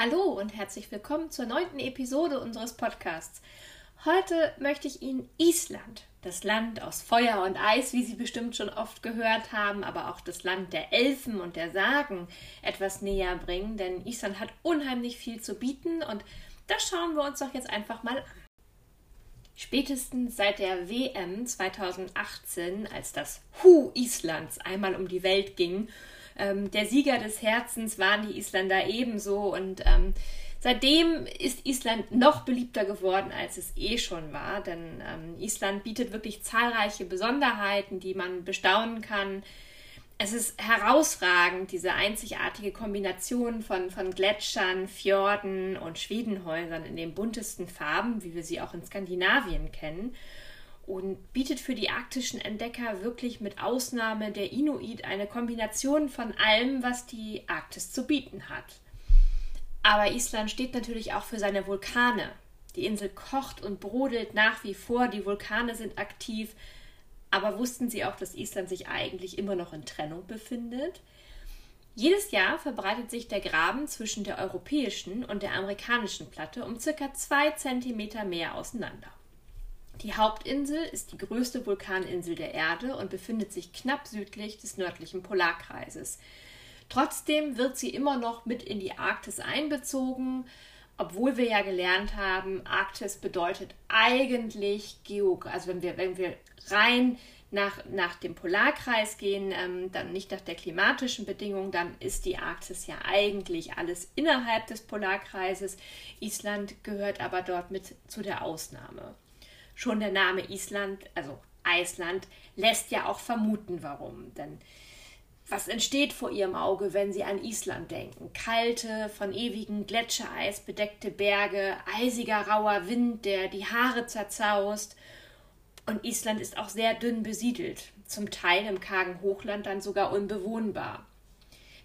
Hallo und herzlich willkommen zur neunten Episode unseres Podcasts. Heute möchte ich Ihnen Island, das Land aus Feuer und Eis, wie Sie bestimmt schon oft gehört haben, aber auch das Land der Elfen und der Sagen etwas näher bringen, denn Island hat unheimlich viel zu bieten und das schauen wir uns doch jetzt einfach mal an. Spätestens seit der WM 2018, als das Hu Islands einmal um die Welt ging ähm, der Sieger des Herzens waren die Isländer ebenso und ähm, Seitdem ist Island noch beliebter geworden, als es eh schon war, denn ähm, Island bietet wirklich zahlreiche Besonderheiten, die man bestaunen kann. Es ist herausragend, diese einzigartige Kombination von, von Gletschern, Fjorden und Schwedenhäusern in den buntesten Farben, wie wir sie auch in Skandinavien kennen und bietet für die arktischen Entdecker wirklich mit Ausnahme der Inuit eine Kombination von allem, was die Arktis zu bieten hat. Aber Island steht natürlich auch für seine Vulkane. Die Insel kocht und brodelt nach wie vor, die Vulkane sind aktiv. Aber wussten Sie auch, dass Island sich eigentlich immer noch in Trennung befindet? Jedes Jahr verbreitet sich der Graben zwischen der europäischen und der amerikanischen Platte um circa zwei Zentimeter mehr auseinander. Die Hauptinsel ist die größte Vulkaninsel der Erde und befindet sich knapp südlich des nördlichen Polarkreises. Trotzdem wird sie immer noch mit in die Arktis einbezogen, obwohl wir ja gelernt haben, Arktis bedeutet eigentlich Geografie. Also wenn wir, wenn wir rein nach, nach dem Polarkreis gehen, ähm, dann nicht nach der klimatischen Bedingung, dann ist die Arktis ja eigentlich alles innerhalb des Polarkreises. Island gehört aber dort mit zu der Ausnahme. Schon der Name Island, also Eisland, lässt ja auch vermuten, warum. Denn was entsteht vor ihrem Auge, wenn sie an Island denken? Kalte, von ewigem Gletschereis bedeckte Berge, eisiger rauer Wind, der die Haare zerzaust. Und Island ist auch sehr dünn besiedelt, zum Teil im kargen Hochland dann sogar unbewohnbar.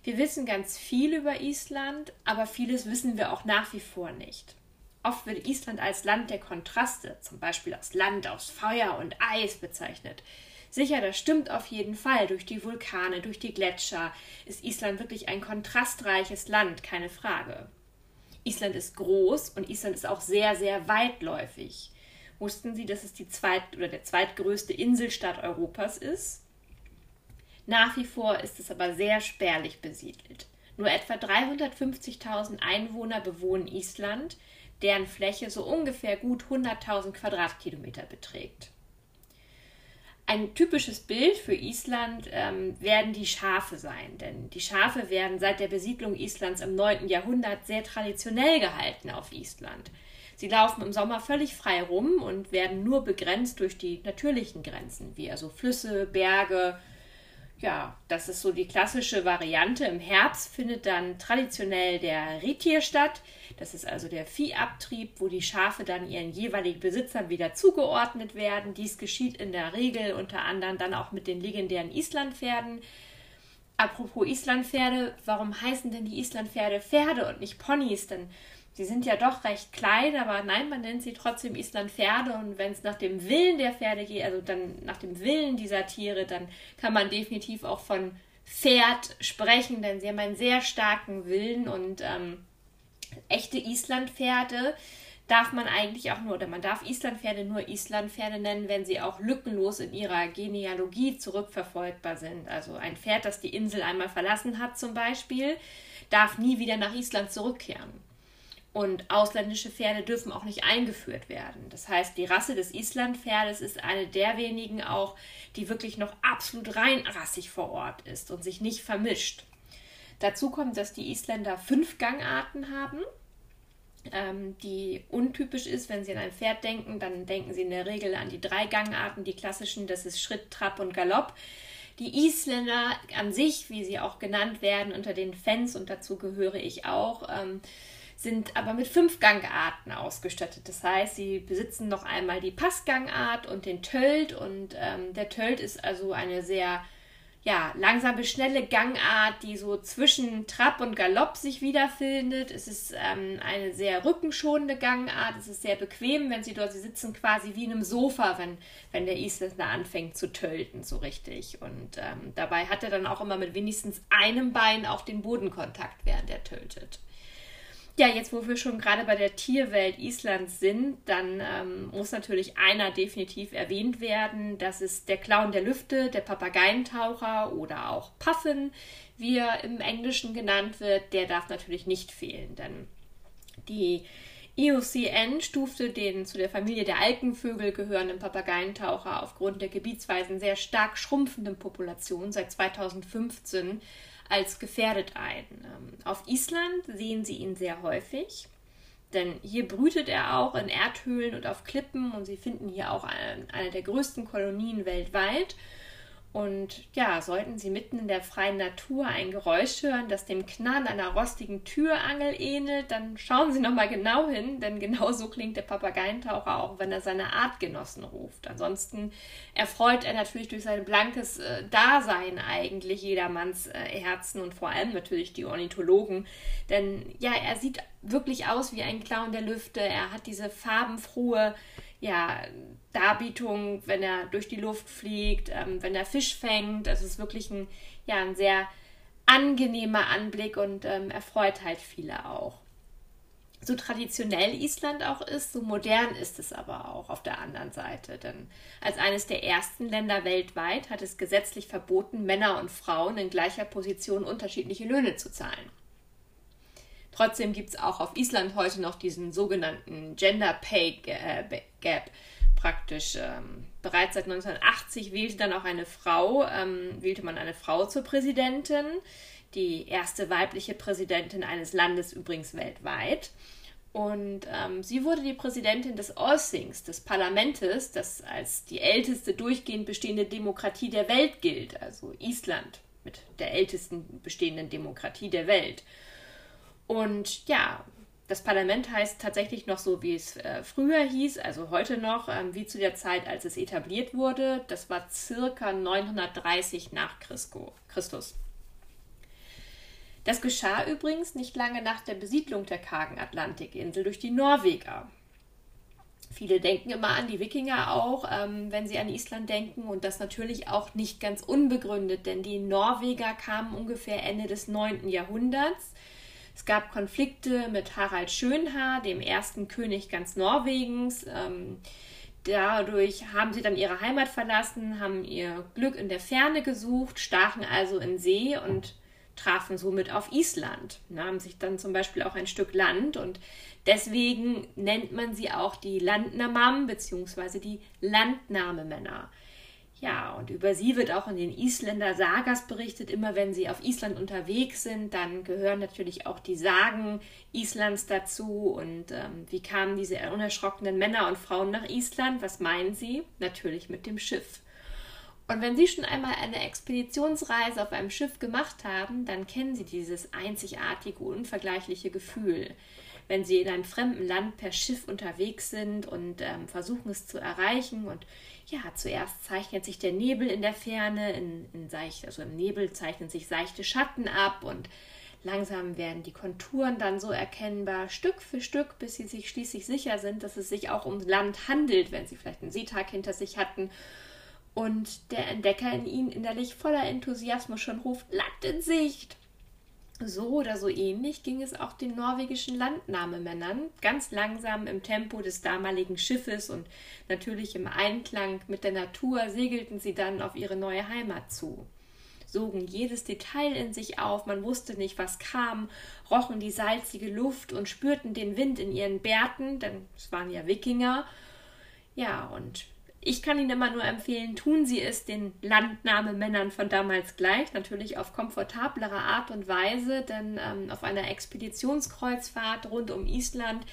Wir wissen ganz viel über Island, aber vieles wissen wir auch nach wie vor nicht. Oft wird Island als Land der Kontraste, zum Beispiel als Land aus Feuer und Eis bezeichnet. Sicher, das stimmt auf jeden Fall. Durch die Vulkane, durch die Gletscher ist Island wirklich ein kontrastreiches Land, keine Frage. Island ist groß und Island ist auch sehr, sehr weitläufig. Wussten Sie, dass es die zweit oder der zweitgrößte Inselstaat Europas ist? Nach wie vor ist es aber sehr spärlich besiedelt. Nur etwa 350.000 Einwohner bewohnen Island, deren Fläche so ungefähr gut 100.000 Quadratkilometer beträgt. Ein typisches Bild für Island ähm, werden die Schafe sein, denn die Schafe werden seit der Besiedlung Islands im 9. Jahrhundert sehr traditionell gehalten auf Island. Sie laufen im Sommer völlig frei rum und werden nur begrenzt durch die natürlichen Grenzen, wie also Flüsse, Berge, ja, das ist so die klassische Variante. Im Herbst findet dann traditionell der Retier statt. Das ist also der Viehabtrieb, wo die Schafe dann ihren jeweiligen Besitzern wieder zugeordnet werden. Dies geschieht in der Regel unter anderem dann auch mit den legendären Islandpferden. Apropos Islandpferde, warum heißen denn die Islandpferde Pferde und nicht Ponys? Denn Sie sind ja doch recht klein, aber nein, man nennt sie trotzdem Islandpferde und wenn es nach dem Willen der Pferde geht, also dann nach dem Willen dieser Tiere, dann kann man definitiv auch von Pferd sprechen, denn sie haben einen sehr starken Willen und ähm, echte Islandpferde darf man eigentlich auch nur, oder man darf Islandpferde nur Islandpferde nennen, wenn sie auch lückenlos in ihrer Genealogie zurückverfolgbar sind. Also ein Pferd, das die Insel einmal verlassen hat zum Beispiel, darf nie wieder nach Island zurückkehren. Und ausländische Pferde dürfen auch nicht eingeführt werden. Das heißt, die Rasse des Islandpferdes ist eine der wenigen auch, die wirklich noch absolut reinrassig vor Ort ist und sich nicht vermischt. Dazu kommt, dass die Isländer fünf Gangarten haben, ähm, die untypisch ist. Wenn Sie an ein Pferd denken, dann denken Sie in der Regel an die drei Gangarten, die klassischen, das ist Schritt, Trab und Galopp. Die Isländer an sich, wie sie auch genannt werden, unter den Fans, und dazu gehöre ich auch, ähm, sind aber mit fünf Gangarten ausgestattet. Das heißt, sie besitzen noch einmal die Passgangart und den Tölt. Und ähm, der Tölt ist also eine sehr ja, langsame, schnelle Gangart, die so zwischen Trab und Galopp sich wiederfindet. Es ist ähm, eine sehr rückenschonende Gangart. Es ist sehr bequem, wenn sie dort, sie sitzen quasi wie in einem Sofa, wenn, wenn der Isländer anfängt zu tölten, so richtig. Und ähm, dabei hat er dann auch immer mit wenigstens einem Bein auch den Bodenkontakt, während er töltet. Ja, jetzt wo wir schon gerade bei der Tierwelt Islands sind, dann ähm, muss natürlich einer definitiv erwähnt werden. Das ist der Clown der Lüfte, der Papageientaucher oder auch Puffin, wie er im Englischen genannt wird. Der darf natürlich nicht fehlen, denn die IUCN stufte den zu der Familie der Alkenvögel gehörenden Papageientaucher aufgrund der gebietsweisen sehr stark schrumpfenden Population seit 2015 als gefährdet ein. Ähm, auf Island sehen sie ihn sehr häufig, denn hier brütet er auch in Erdhöhlen und auf Klippen und sie finden hier auch eine der größten Kolonien weltweit. Und ja, sollten Sie mitten in der freien Natur ein Geräusch hören, das dem Knarren einer rostigen Türangel ähnelt, dann schauen Sie nochmal genau hin, denn genau so klingt der Papageientaucher auch, wenn er seine Artgenossen ruft. Ansonsten erfreut er natürlich durch sein blankes äh, Dasein eigentlich jedermanns äh, Herzen und vor allem natürlich die Ornithologen. Denn ja, er sieht wirklich aus wie ein Clown der Lüfte. Er hat diese farbenfrohe ja, Darbietung, wenn er durch die Luft fliegt, ähm, wenn er Fisch fängt. Das ist wirklich ein, ja, ein sehr angenehmer Anblick und ähm, erfreut halt viele auch. So traditionell Island auch ist, so modern ist es aber auch auf der anderen Seite. Denn als eines der ersten Länder weltweit hat es gesetzlich verboten, Männer und Frauen in gleicher Position unterschiedliche Löhne zu zahlen. Trotzdem gibt es auch auf Island heute noch diesen sogenannten Gender Pay Gap. Praktisch ähm, bereits seit 1980 wählte dann auch eine Frau, ähm, wählte man eine Frau zur Präsidentin, die erste weibliche Präsidentin eines Landes übrigens weltweit. Und ähm, sie wurde die Präsidentin des Allthings, des Parlamentes, das als die älteste durchgehend bestehende Demokratie der Welt gilt, also Island mit der ältesten bestehenden Demokratie der Welt. Und ja, das Parlament heißt tatsächlich noch so, wie es äh, früher hieß, also heute noch, ähm, wie zu der Zeit, als es etabliert wurde. Das war circa 930 nach Christus. Das geschah übrigens nicht lange nach der Besiedlung der kargen Atlantikinsel durch die Norweger. Viele denken immer an die Wikinger auch, ähm, wenn sie an Island denken und das natürlich auch nicht ganz unbegründet, denn die Norweger kamen ungefähr Ende des 9. Jahrhunderts es gab Konflikte mit Harald Schönhaar, dem ersten König ganz Norwegens. Ähm, dadurch haben sie dann ihre Heimat verlassen, haben ihr Glück in der Ferne gesucht, stachen also in See und trafen somit auf Island, nahmen sich dann zum Beispiel auch ein Stück Land und deswegen nennt man sie auch die Landnamam bzw. die Landnahmemänner. Ja, und über sie wird auch in den Isländer Sagas berichtet. Immer wenn sie auf Island unterwegs sind, dann gehören natürlich auch die Sagen Islands dazu. Und ähm, wie kamen diese unerschrockenen Männer und Frauen nach Island? Was meinen sie? Natürlich mit dem Schiff. Und wenn Sie schon einmal eine Expeditionsreise auf einem Schiff gemacht haben, dann kennen Sie dieses einzigartige, unvergleichliche Gefühl wenn sie in einem fremden Land per Schiff unterwegs sind und ähm, versuchen es zu erreichen. Und ja, zuerst zeichnet sich der Nebel in der Ferne, in, in seicht, also im Nebel zeichnen sich seichte Schatten ab und langsam werden die Konturen dann so erkennbar, Stück für Stück, bis sie sich schließlich sicher sind, dass es sich auch um Land handelt, wenn sie vielleicht einen Seetag hinter sich hatten und der Entdecker in ihnen innerlich voller Enthusiasmus schon ruft, Land in Sicht. So oder so ähnlich ging es auch den norwegischen Landnahmemännern, ganz langsam im Tempo des damaligen Schiffes und natürlich im Einklang mit der Natur segelten sie dann auf ihre neue Heimat zu. Sogen jedes Detail in sich auf, man wusste nicht, was kam, rochen die salzige Luft und spürten den Wind in ihren Bärten, denn es waren ja Wikinger. Ja, und ich kann Ihnen immer nur empfehlen, tun Sie es den Landnahmemännern von damals gleich, natürlich auf komfortablere Art und Weise, denn ähm, auf einer Expeditionskreuzfahrt rund um Island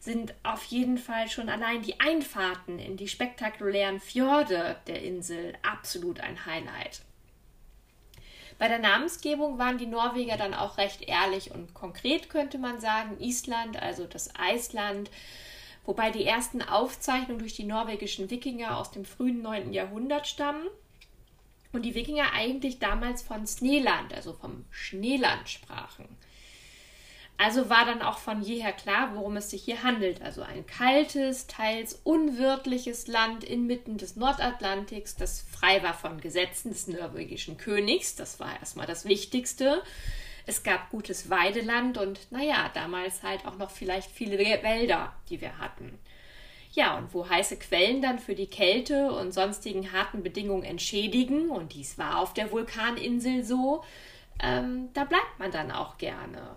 sind auf jeden Fall schon allein die Einfahrten in die spektakulären Fjorde der Insel absolut ein Highlight. Bei der Namensgebung waren die Norweger dann auch recht ehrlich und konkret, könnte man sagen. Island, also das Eisland, wobei die ersten Aufzeichnungen durch die norwegischen Wikinger aus dem frühen 9. Jahrhundert stammen und die Wikinger eigentlich damals von Sneeland, also vom Schneeland sprachen. Also war dann auch von jeher klar, worum es sich hier handelt. Also ein kaltes, teils unwirtliches Land inmitten des Nordatlantiks, das frei war von Gesetzen des norwegischen Königs. Das war erstmal das Wichtigste. Es gab gutes Weideland und, naja, damals halt auch noch vielleicht viele Wälder, die wir hatten. Ja, und wo heiße Quellen dann für die Kälte und sonstigen harten Bedingungen entschädigen, und dies war auf der Vulkaninsel so, ähm, da bleibt man dann auch gerne.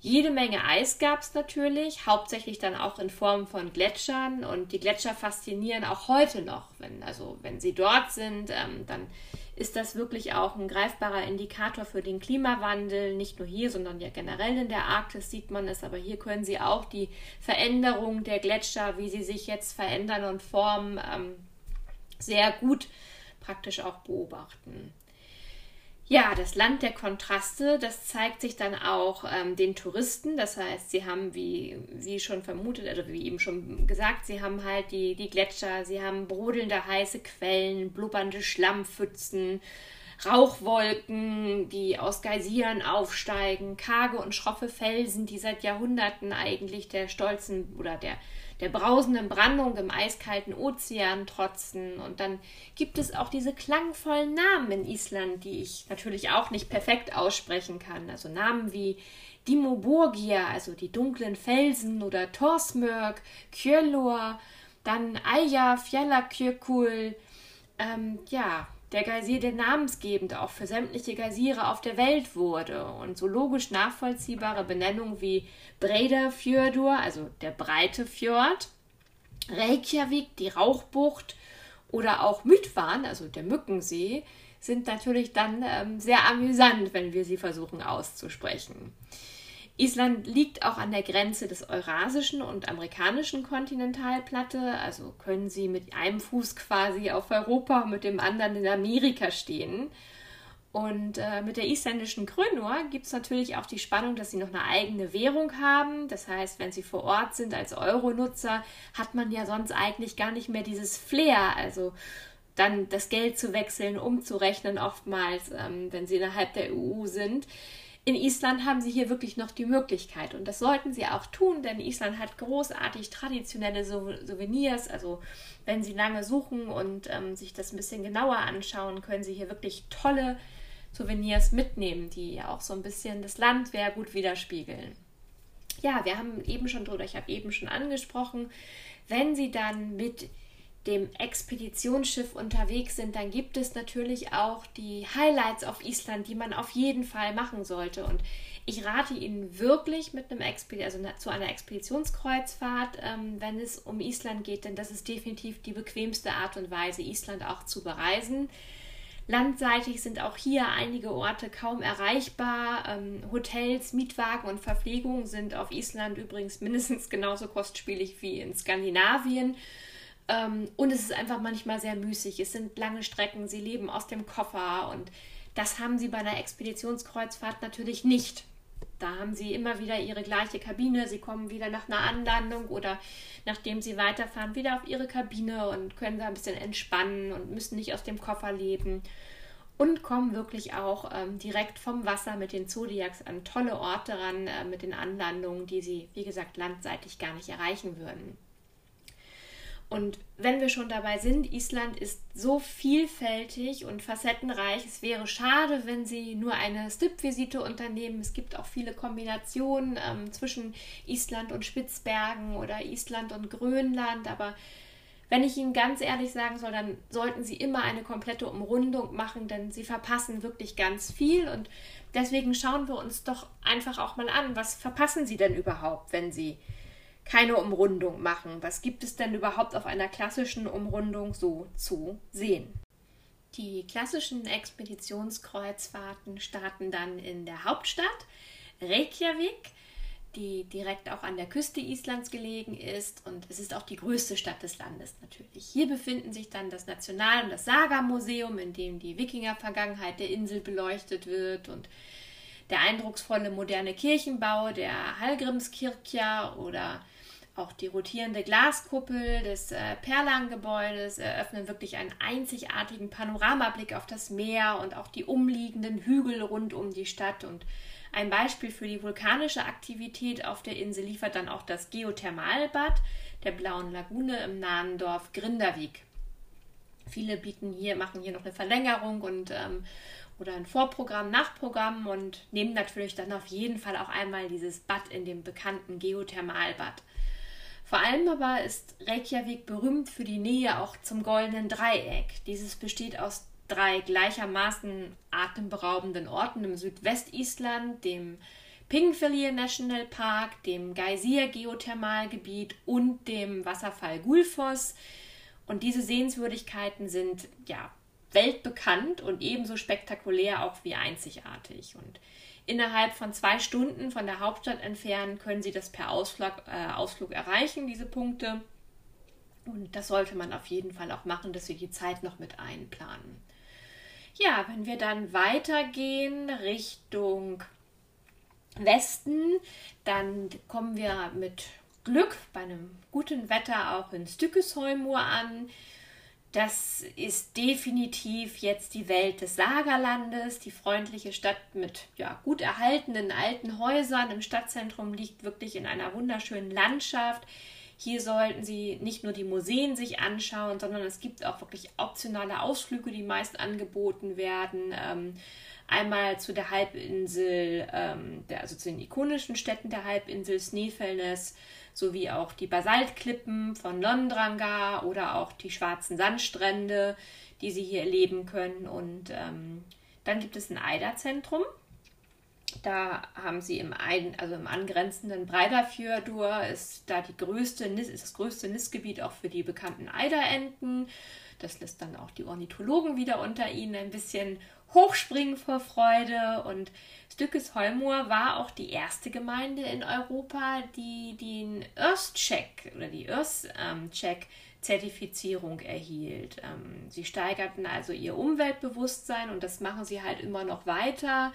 Jede Menge Eis gab es natürlich, hauptsächlich dann auch in Form von Gletschern und die Gletscher faszinieren auch heute noch. Wenn, also wenn sie dort sind, ähm, dann ist das wirklich auch ein greifbarer Indikator für den Klimawandel. Nicht nur hier, sondern ja generell in der Arktis sieht man es, aber hier können Sie auch die Veränderung der Gletscher, wie sie sich jetzt verändern und formen, ähm, sehr gut praktisch auch beobachten. Ja, das Land der Kontraste, das zeigt sich dann auch ähm, den Touristen. Das heißt, sie haben, wie, wie schon vermutet, oder wie eben schon gesagt, sie haben halt die, die Gletscher, sie haben brodelnde heiße Quellen, blubbernde Schlammpfützen, Rauchwolken, die aus Geysiren aufsteigen, karge und schroffe Felsen, die seit Jahrhunderten eigentlich der stolzen oder der der brausenden Brandung im eiskalten Ozean trotzen. Und dann gibt es auch diese klangvollen Namen in Island, die ich natürlich auch nicht perfekt aussprechen kann. Also Namen wie Dimoborgia, also die dunklen Felsen, oder Torsmörk, Kjölor, dann Aya, Fjallakjökull, ähm, ja, der Geysir, der namensgebend auch für sämtliche Geysire auf der Welt wurde und so logisch nachvollziehbare Benennungen wie Breiðafjörður, also der breite Fjord, Reykjavik, die Rauchbucht oder auch Mytwan, also der Mückensee, sind natürlich dann ähm, sehr amüsant, wenn wir sie versuchen auszusprechen. Island liegt auch an der Grenze des eurasischen und amerikanischen Kontinentalplatte, also können sie mit einem Fuß quasi auf Europa und mit dem anderen in Amerika stehen. Und äh, mit der isländischen Krönur gibt es natürlich auch die Spannung, dass sie noch eine eigene Währung haben. Das heißt, wenn sie vor Ort sind als Euro-Nutzer, hat man ja sonst eigentlich gar nicht mehr dieses Flair, also dann das Geld zu wechseln, umzurechnen, oftmals, ähm, wenn sie innerhalb der EU sind. In Island haben sie hier wirklich noch die Möglichkeit und das sollten sie auch tun, denn Island hat großartig traditionelle Souvenirs. Also wenn sie lange suchen und ähm, sich das ein bisschen genauer anschauen, können sie hier wirklich tolle Souvenirs mitnehmen, die ja auch so ein bisschen das Land sehr gut widerspiegeln. Ja, wir haben eben schon drüber, ich habe eben schon angesprochen, wenn sie dann mit dem Expeditionsschiff unterwegs sind, dann gibt es natürlich auch die Highlights auf Island, die man auf jeden Fall machen sollte. Und ich rate Ihnen wirklich mit einem Expedi also zu einer Expeditionskreuzfahrt, ähm, wenn es um Island geht, denn das ist definitiv die bequemste Art und Weise, Island auch zu bereisen. Landseitig sind auch hier einige Orte kaum erreichbar. Ähm, Hotels, Mietwagen und Verpflegung sind auf Island übrigens mindestens genauso kostspielig wie in Skandinavien. Ähm, und es ist einfach manchmal sehr müßig. Es sind lange Strecken, sie leben aus dem Koffer und das haben sie bei einer Expeditionskreuzfahrt natürlich nicht. Da haben sie immer wieder ihre gleiche Kabine. Sie kommen wieder nach einer Anlandung oder nachdem sie weiterfahren, wieder auf ihre Kabine und können da ein bisschen entspannen und müssen nicht aus dem Koffer leben. Und kommen wirklich auch ähm, direkt vom Wasser mit den Zodiacs an tolle Orte ran, äh, mit den Anlandungen, die sie, wie gesagt, landseitig gar nicht erreichen würden. Und wenn wir schon dabei sind, Island ist so vielfältig und facettenreich. Es wäre schade, wenn Sie nur eine Stippvisite unternehmen. Es gibt auch viele Kombinationen ähm, zwischen Island und Spitzbergen oder Island und Grönland. Aber wenn ich Ihnen ganz ehrlich sagen soll, dann sollten Sie immer eine komplette Umrundung machen, denn Sie verpassen wirklich ganz viel. Und deswegen schauen wir uns doch einfach auch mal an, was verpassen Sie denn überhaupt, wenn Sie keine Umrundung machen. Was gibt es denn überhaupt auf einer klassischen Umrundung so zu sehen? Die klassischen Expeditionskreuzfahrten starten dann in der Hauptstadt Reykjavik. die direkt auch an der Küste Islands gelegen ist und es ist auch die größte Stadt des Landes natürlich. Hier befinden sich dann das National- und das Saga-Museum, in dem die Wikinger-Vergangenheit der Insel beleuchtet wird und der eindrucksvolle moderne Kirchenbau der Hallgrimskirkja oder auch die rotierende Glaskuppel des äh, Perlan-Gebäudes eröffnen wirklich einen einzigartigen Panoramablick auf das Meer und auch die umliegenden Hügel rund um die Stadt. Und ein Beispiel für die vulkanische Aktivität auf der Insel liefert dann auch das Geothermalbad der Blauen Lagune im nahen Dorf Grindavik. Viele bieten hier, machen hier noch eine Verlängerung und ähm, oder ein Vorprogramm, Nachprogramm und nehmen natürlich dann auf jeden Fall auch einmal dieses Bad in dem bekannten Geothermalbad. Vor allem aber ist Reykjavik berühmt für die Nähe auch zum goldenen Dreieck. Dieses besteht aus drei gleichermaßen atemberaubenden Orten im Südwestisland, dem Pingvellir National Park, dem Geysir Geothermalgebiet und dem Wasserfall Gulfoss. Und diese Sehenswürdigkeiten sind ja weltbekannt und ebenso spektakulär auch wie einzigartig. Und innerhalb von zwei Stunden von der Hauptstadt entfernt können Sie das per Ausflug, äh, Ausflug erreichen, diese Punkte. Und das sollte man auf jeden Fall auch machen, dass Sie die Zeit noch mit einplanen. Ja, wenn wir dann weitergehen Richtung Westen, dann kommen wir mit Glück bei einem guten Wetter auch in Stückesholmur an. Das ist definitiv jetzt die Welt des Sagerlandes. Die freundliche Stadt mit ja, gut erhaltenen alten Häusern im Stadtzentrum liegt wirklich in einer wunderschönen Landschaft. Hier sollten Sie nicht nur die Museen sich anschauen, sondern es gibt auch wirklich optionale Ausflüge, die meist angeboten werden. Ähm, einmal zu der Halbinsel, ähm, der, also zu den ikonischen Städten der Halbinsel Snæfellsnes sowie auch die Basaltklippen von Londrangar oder auch die schwarzen Sandstrände, die Sie hier erleben können. Und ähm, dann gibt es ein Eiderzentrum. Da haben sie im, ein, also im angrenzenden Breidafjordur ist da die größte, ist das größte Nistgebiet auch für die bekannten Eiderenten. Das lässt dann auch die Ornithologen wieder unter ihnen ein bisschen hochspringen vor Freude. Und Stückesholmur war auch die erste Gemeinde in Europa, die den Earth-Check oder die Earth-Check-Zertifizierung erhielt. Ähm, sie steigerten also ihr Umweltbewusstsein und das machen sie halt immer noch weiter.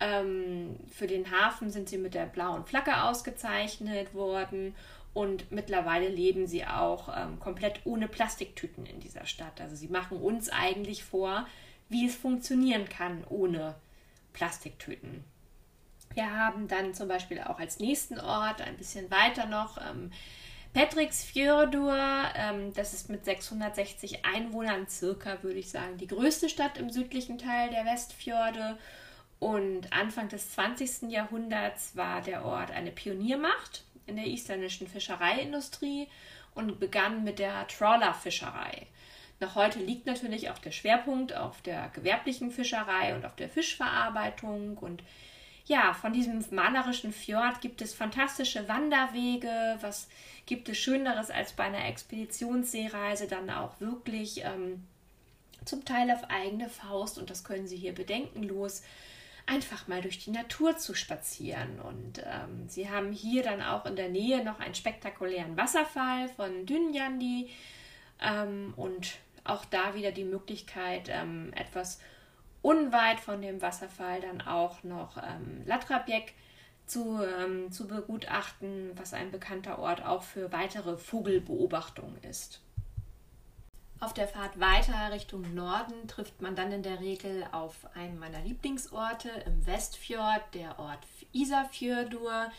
Ähm, für den Hafen sind sie mit der blauen Flagge ausgezeichnet worden und mittlerweile leben sie auch ähm, komplett ohne Plastiktüten in dieser Stadt. Also sie machen uns eigentlich vor, wie es funktionieren kann ohne Plastiktüten. Wir haben dann zum Beispiel auch als nächsten Ort ein bisschen weiter noch ähm, Petriksfjördur. Ähm, das ist mit 660 Einwohnern circa, würde ich sagen, die größte Stadt im südlichen Teil der Westfjorde. Und Anfang des 20. Jahrhunderts war der Ort eine Pioniermacht in der isländischen Fischereiindustrie und begann mit der Trawlerfischerei. Noch heute liegt natürlich auch der Schwerpunkt auf der gewerblichen Fischerei und auf der Fischverarbeitung. Und ja, von diesem malerischen Fjord gibt es fantastische Wanderwege. Was gibt es Schöneres als bei einer Expeditionsseereise dann auch wirklich ähm, zum Teil auf eigene Faust und das können Sie hier bedenkenlos einfach mal durch die Natur zu spazieren. Und ähm, sie haben hier dann auch in der Nähe noch einen spektakulären Wasserfall von Dünjandi ähm, und auch da wieder die Möglichkeit, ähm, etwas unweit von dem Wasserfall dann auch noch ähm, Latrabjek zu, ähm, zu begutachten, was ein bekannter Ort auch für weitere Vogelbeobachtungen ist. Auf der Fahrt weiter Richtung Norden trifft man dann in der Regel auf einen meiner Lieblingsorte im Westfjord, der Ort Isafjordur.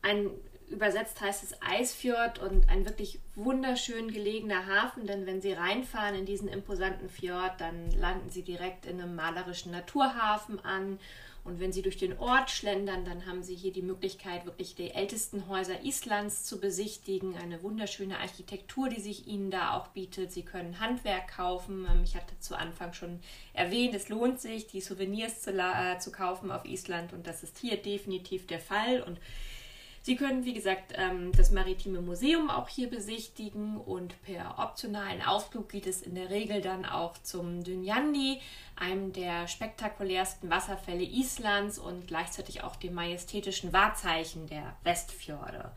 Ein übersetzt heißt es Eisfjord und ein wirklich wunderschön gelegener Hafen, denn wenn Sie reinfahren in diesen imposanten Fjord, dann landen Sie direkt in einem malerischen Naturhafen an. Und wenn Sie durch den Ort schlendern, dann haben Sie hier die Möglichkeit, wirklich die ältesten Häuser Islands zu besichtigen. Eine wunderschöne Architektur, die sich Ihnen da auch bietet. Sie können Handwerk kaufen. Ähm, ich hatte zu Anfang schon erwähnt, es lohnt sich, die Souvenirs zu, äh, zu kaufen auf Island. Und das ist hier definitiv der Fall. Und Sie können, wie gesagt, ähm, das Maritime Museum auch hier besichtigen und per optionalen Ausflug geht es in der Regel dann auch zum Dynjandi, einem der spektakulärsten Wasserfälle Islands und gleichzeitig auch dem majestätischen Wahrzeichen der Westfjorde.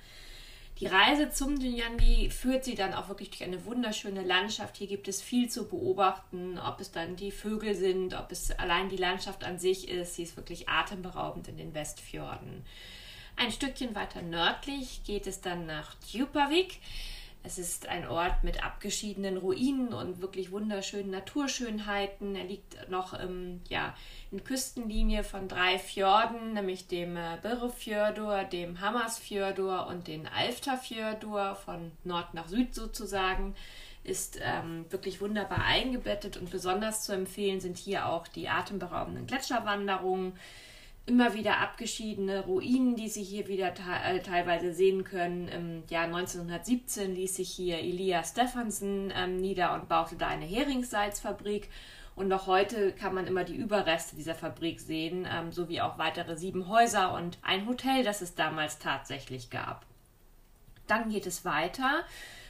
Die Reise zum Dynjandi führt sie dann auch wirklich durch eine wunderschöne Landschaft. Hier gibt es viel zu beobachten, ob es dann die Vögel sind, ob es allein die Landschaft an sich ist. Sie ist wirklich atemberaubend in den Westfjorden. Ein Stückchen weiter nördlich geht es dann nach Djupavik. Es ist ein Ort mit abgeschiedenen Ruinen und wirklich wunderschönen Naturschönheiten. Er liegt noch im, ja, in Küstenlinie von drei Fjorden, nämlich dem äh, Birrefjördur, dem Hammersfjördur und den Alftafjördur von Nord nach Süd sozusagen. Ist ähm, wirklich wunderbar eingebettet und besonders zu empfehlen sind hier auch die atemberaubenden Gletscherwanderungen immer wieder abgeschiedene Ruinen, die Sie hier wieder te äh, teilweise sehen können. Im Jahr 1917 ließ sich hier Elias Stephenson ähm, nieder und baute da eine Heringssalzfabrik. Und noch heute kann man immer die Überreste dieser Fabrik sehen, ähm, sowie auch weitere sieben Häuser und ein Hotel, das es damals tatsächlich gab. Dann geht es weiter.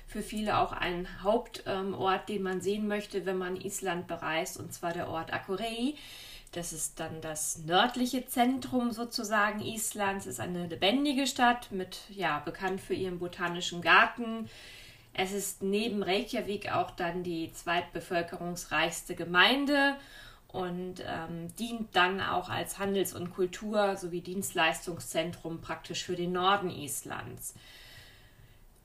Für viele auch ein Hauptort, ähm, den man sehen möchte, wenn man Island bereist, und zwar der Ort Akureyri. Das ist dann das nördliche Zentrum sozusagen Islands. Ist eine lebendige Stadt mit, ja, bekannt für ihren botanischen Garten. Es ist neben Reykjavik auch dann die zweitbevölkerungsreichste Gemeinde und ähm, dient dann auch als Handels- und Kultur- sowie Dienstleistungszentrum praktisch für den Norden Islands.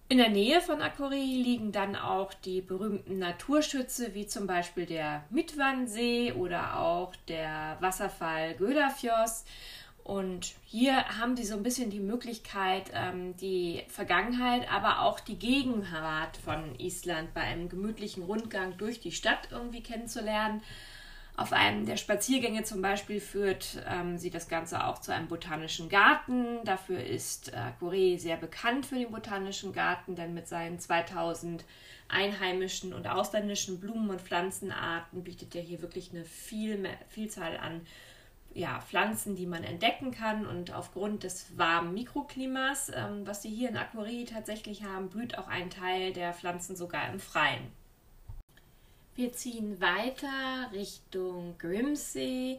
In der Nähe von Akuri liegen dann auch die berühmten Naturschütze, wie zum Beispiel der Mitwannsee oder auch der Wasserfall Gödafjörds. Und hier haben sie so ein bisschen die Möglichkeit, ähm, die Vergangenheit, aber auch die Gegenwart von Island bei einem gemütlichen Rundgang durch die Stadt irgendwie kennenzulernen. Auf einem der Spaziergänge zum Beispiel führt ähm, sie das Ganze auch zu einem botanischen Garten. Dafür ist äh, Goree sehr bekannt für den botanischen Garten, denn mit seinen 2000 einheimischen und ausländischen Blumen- und Pflanzenarten bietet er hier wirklich eine viel, Vielzahl an ja, Pflanzen, die man entdecken kann. Und aufgrund des warmen Mikroklimas, ähm, was sie hier in Aquarie tatsächlich haben, blüht auch ein Teil der Pflanzen sogar im Freien. Wir ziehen weiter Richtung Grimsey.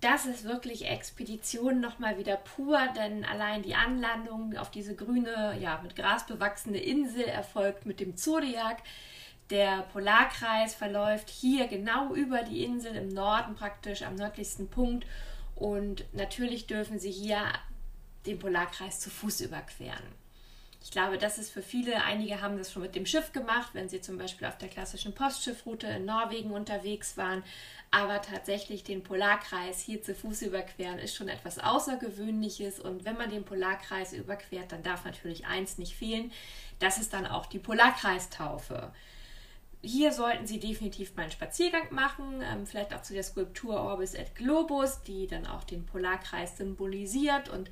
Das ist wirklich Expedition nochmal wieder pur, denn allein die Anlandung auf diese grüne, ja, mit Gras bewachsene Insel erfolgt mit dem Zodiac. Der Polarkreis verläuft hier genau über die Insel im Norden praktisch am nördlichsten Punkt und natürlich dürfen Sie hier den Polarkreis zu Fuß überqueren. Ich glaube, das ist für viele, einige haben das schon mit dem Schiff gemacht, wenn sie zum Beispiel auf der klassischen Postschiffroute in Norwegen unterwegs waren. Aber tatsächlich den Polarkreis hier zu Fuß überqueren ist schon etwas Außergewöhnliches. Und wenn man den Polarkreis überquert, dann darf natürlich eins nicht fehlen. Das ist dann auch die Polarkreistaufe. Hier sollten Sie definitiv mal einen Spaziergang machen, ähm, vielleicht auch zu der Skulptur Orbis et Globus, die dann auch den Polarkreis symbolisiert. Und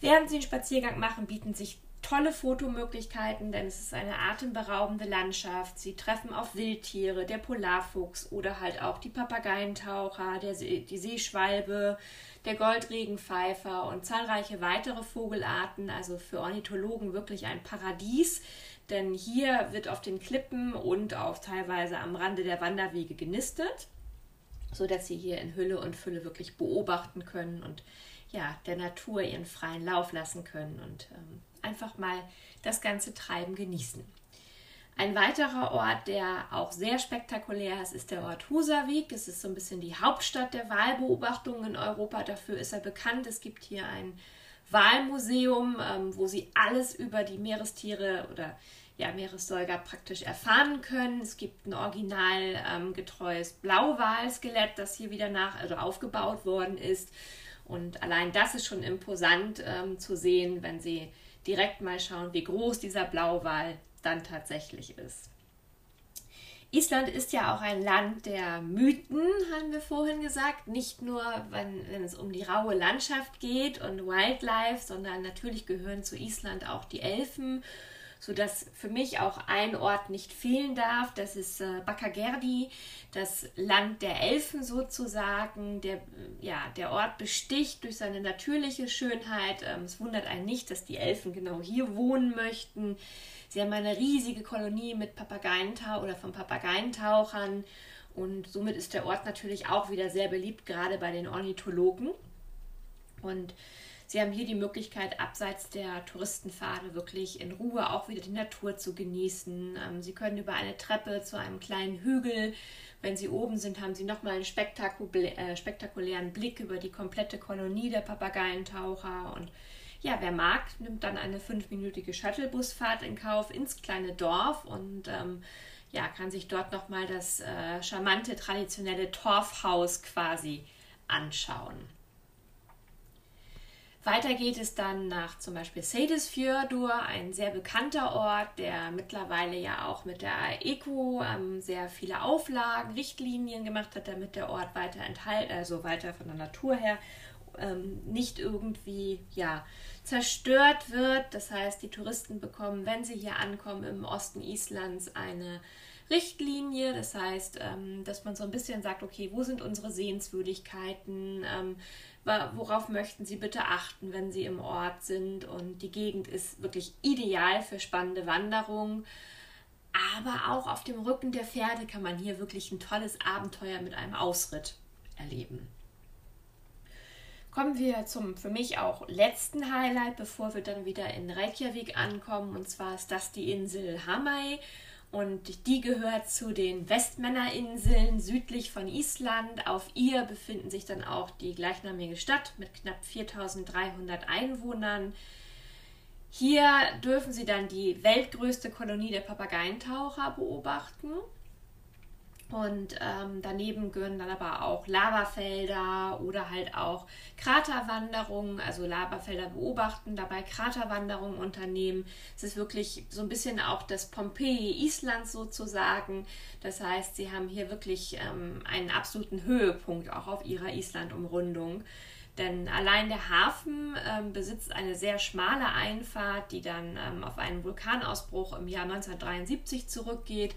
während Sie einen Spaziergang machen, bieten sich tolle Fotomöglichkeiten, denn es ist eine atemberaubende Landschaft. Sie treffen auf Wildtiere, der Polarfuchs oder halt auch die Papageientaucher, der See, die Seeschwalbe, der Goldregenpfeifer und zahlreiche weitere Vogelarten. Also für Ornithologen wirklich ein Paradies, denn hier wird auf den Klippen und auch teilweise am Rande der Wanderwege genistet, sodass sie hier in Hülle und Fülle wirklich beobachten können und ja, der Natur ihren freien Lauf lassen können und ähm, einfach mal das ganze Treiben genießen. Ein weiterer Ort, der auch sehr spektakulär ist, ist der Ort Husavik. Es ist so ein bisschen die Hauptstadt der Wahlbeobachtungen in Europa. Dafür ist er bekannt. Es gibt hier ein Wahlmuseum, ähm, wo Sie alles über die Meerestiere oder ja, Meeressäuger praktisch erfahren können. Es gibt ein originalgetreues ähm, Blauwalskelett, das hier wieder nach, also aufgebaut worden ist. Und allein das ist schon imposant ähm, zu sehen, wenn Sie direkt mal schauen, wie groß dieser Blauwal dann tatsächlich ist. Island ist ja auch ein Land der Mythen, haben wir vorhin gesagt. Nicht nur, wenn, wenn, es um die raue Landschaft geht und Wildlife, sondern natürlich gehören zu Island auch die Elfen sodass für mich auch ein Ort nicht fehlen darf. Das ist äh, Bakagerdi, das Land der Elfen sozusagen. Der, ja, der Ort besticht durch seine natürliche Schönheit. Ähm, es wundert einen nicht, dass die Elfen genau hier wohnen möchten. Sie haben eine riesige Kolonie mit Papageientau oder von Papageientauchern und somit ist der Ort natürlich auch wieder sehr beliebt, gerade bei den Ornithologen. Und Sie haben hier die Möglichkeit, abseits der Touristenpfade wirklich in Ruhe auch wieder die Natur zu genießen. Ähm, Sie können über eine Treppe zu einem kleinen Hügel, wenn Sie oben sind, haben Sie nochmal einen äh, spektakulären Blick über die komplette Kolonie der Papageientaucher. Und ja, wer mag, nimmt dann eine fünfminütige Shuttlebusfahrt in Kauf ins kleine Dorf und ähm, ja, kann sich dort nochmal das äh, charmante, traditionelle Torfhaus quasi anschauen. Weiter geht es dann nach zum Beispiel Seyðisfjörður, ein sehr bekannter Ort, der mittlerweile ja auch mit der ECO ähm, sehr viele Auflagen, Richtlinien gemacht hat, damit der Ort weiter enthalten, also weiter von der Natur her ähm, nicht irgendwie ja, zerstört wird. Das heißt, die Touristen bekommen, wenn sie hier ankommen im Osten Islands, eine Richtlinie. Das heißt, ähm, dass man so ein bisschen sagt, okay, wo sind unsere Sehenswürdigkeiten? Worauf möchten Sie bitte achten, wenn Sie im Ort sind? Und die Gegend ist wirklich ideal für spannende Wanderungen. Aber auch auf dem Rücken der Pferde kann man hier wirklich ein tolles Abenteuer mit einem Ausritt erleben. Kommen wir zum für mich auch letzten Highlight, bevor wir dann wieder in Reykjavik ankommen. Und zwar ist das die Insel Hamay. Und die gehört zu den Westmännerinseln südlich von Island. Auf ihr befinden sich dann auch die gleichnamige Stadt mit knapp 4300 Einwohnern. Hier dürfen Sie dann die weltgrößte Kolonie der Papageientaucher beobachten. Und ähm, daneben gehören dann aber auch Lavafelder oder halt auch Kraterwanderungen, also Lavafelder beobachten, dabei Kraterwanderungen unternehmen. Es ist wirklich so ein bisschen auch das Pompeji Islands sozusagen. Das heißt, sie haben hier wirklich ähm, einen absoluten Höhepunkt auch auf ihrer Island-Umrundung. Denn allein der Hafen ähm, besitzt eine sehr schmale Einfahrt, die dann ähm, auf einen Vulkanausbruch im Jahr 1973 zurückgeht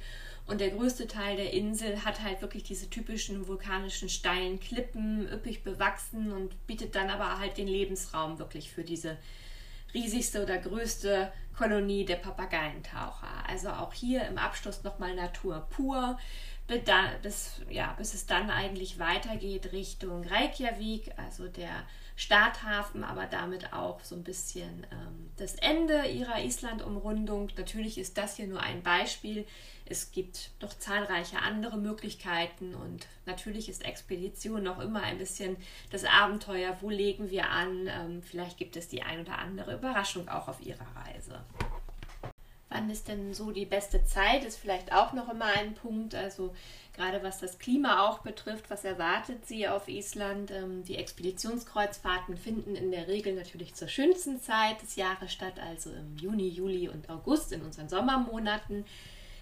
und der größte Teil der Insel hat halt wirklich diese typischen vulkanischen steilen Klippen, üppig bewachsen und bietet dann aber halt den Lebensraum wirklich für diese riesigste oder größte Kolonie der Papageientaucher. Also auch hier im Abschluss nochmal Natur pur, bis, ja, bis es dann eigentlich weitergeht Richtung Reykjavik, also der Starthafen, aber damit auch so ein bisschen ähm, das Ende ihrer Island-Umrundung. Natürlich ist das hier nur ein Beispiel. Es gibt noch zahlreiche andere Möglichkeiten und natürlich ist Expedition noch immer ein bisschen das Abenteuer. Wo legen wir an? Ähm, vielleicht gibt es die ein oder andere Überraschung auch auf Ihrer Reise. Wann ist denn so die beste Zeit? Ist vielleicht auch noch immer ein Punkt. Also gerade was das Klima auch betrifft, was erwartet Sie auf Island? Ähm, die Expeditionskreuzfahrten finden in der Regel natürlich zur schönsten Zeit des Jahres statt, also im Juni, Juli und August in unseren Sommermonaten.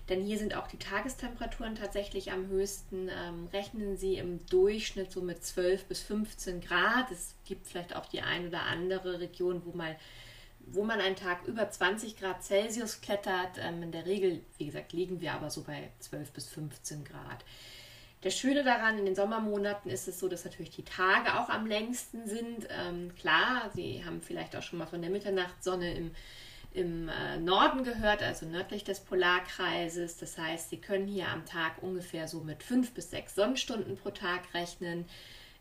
Denn hier sind auch die Tagestemperaturen tatsächlich am höchsten. Ähm, rechnen Sie im Durchschnitt so mit 12 bis 15 Grad. Es gibt vielleicht auch die ein oder andere Region, wo mal wo man einen Tag über 20 Grad Celsius klettert. Ähm, in der Regel, wie gesagt, liegen wir aber so bei 12 bis 15 Grad. Der Schöne daran, in den Sommermonaten ist es so, dass natürlich die Tage auch am längsten sind. Ähm, klar, Sie haben vielleicht auch schon mal von der Mitternachtssonne im im äh, Norden gehört, also nördlich des Polarkreises. Das heißt, Sie können hier am Tag ungefähr so mit fünf bis sechs Sonnenstunden pro Tag rechnen.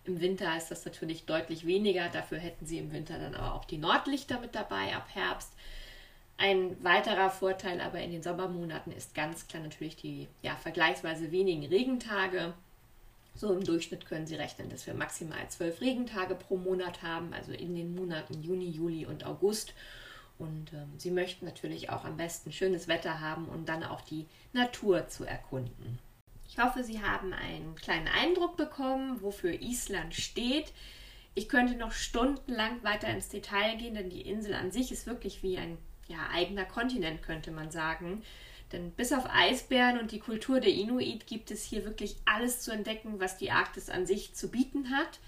Im Winter ist das natürlich deutlich weniger. Dafür hätten Sie im Winter dann aber auch die Nordlichter mit dabei ab Herbst. Ein weiterer Vorteil aber in den Sommermonaten ist ganz klar natürlich die ja, vergleichsweise wenigen Regentage. So im Durchschnitt können Sie rechnen, dass wir maximal zwölf Regentage pro Monat haben, also in den Monaten Juni, Juli und August. Und ähm, sie möchten natürlich auch am besten schönes Wetter haben und um dann auch die Natur zu erkunden. Ich hoffe, Sie haben einen kleinen Eindruck bekommen, wofür Island steht. Ich könnte noch stundenlang weiter ins Detail gehen, denn die Insel an sich ist wirklich wie ein ja, eigener Kontinent, könnte man sagen. Denn bis auf Eisbären und die Kultur der Inuit gibt es hier wirklich alles zu entdecken, was die Arktis an sich zu bieten hat.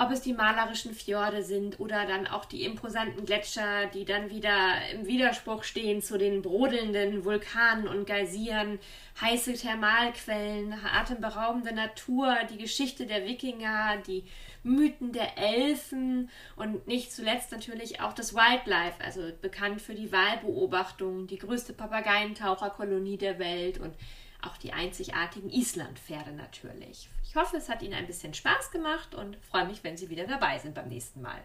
Ob es die malerischen Fjorde sind oder dann auch die imposanten Gletscher, die dann wieder im Widerspruch stehen zu den brodelnden Vulkanen und Geysiren, heiße Thermalquellen, atemberaubende Natur, die Geschichte der Wikinger, die Mythen der Elfen und nicht zuletzt natürlich auch das Wildlife, also bekannt für die Wahlbeobachtung, die größte Papageientaucherkolonie der Welt und auch die einzigartigen Islandpferde natürlich. Ich hoffe, es hat Ihnen ein bisschen Spaß gemacht und freue mich, wenn Sie wieder dabei sind beim nächsten Mal.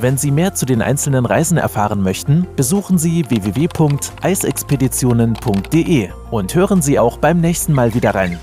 Wenn Sie mehr zu den einzelnen Reisen erfahren möchten, besuchen Sie www.eisexpeditionen.de und hören Sie auch beim nächsten Mal wieder rein.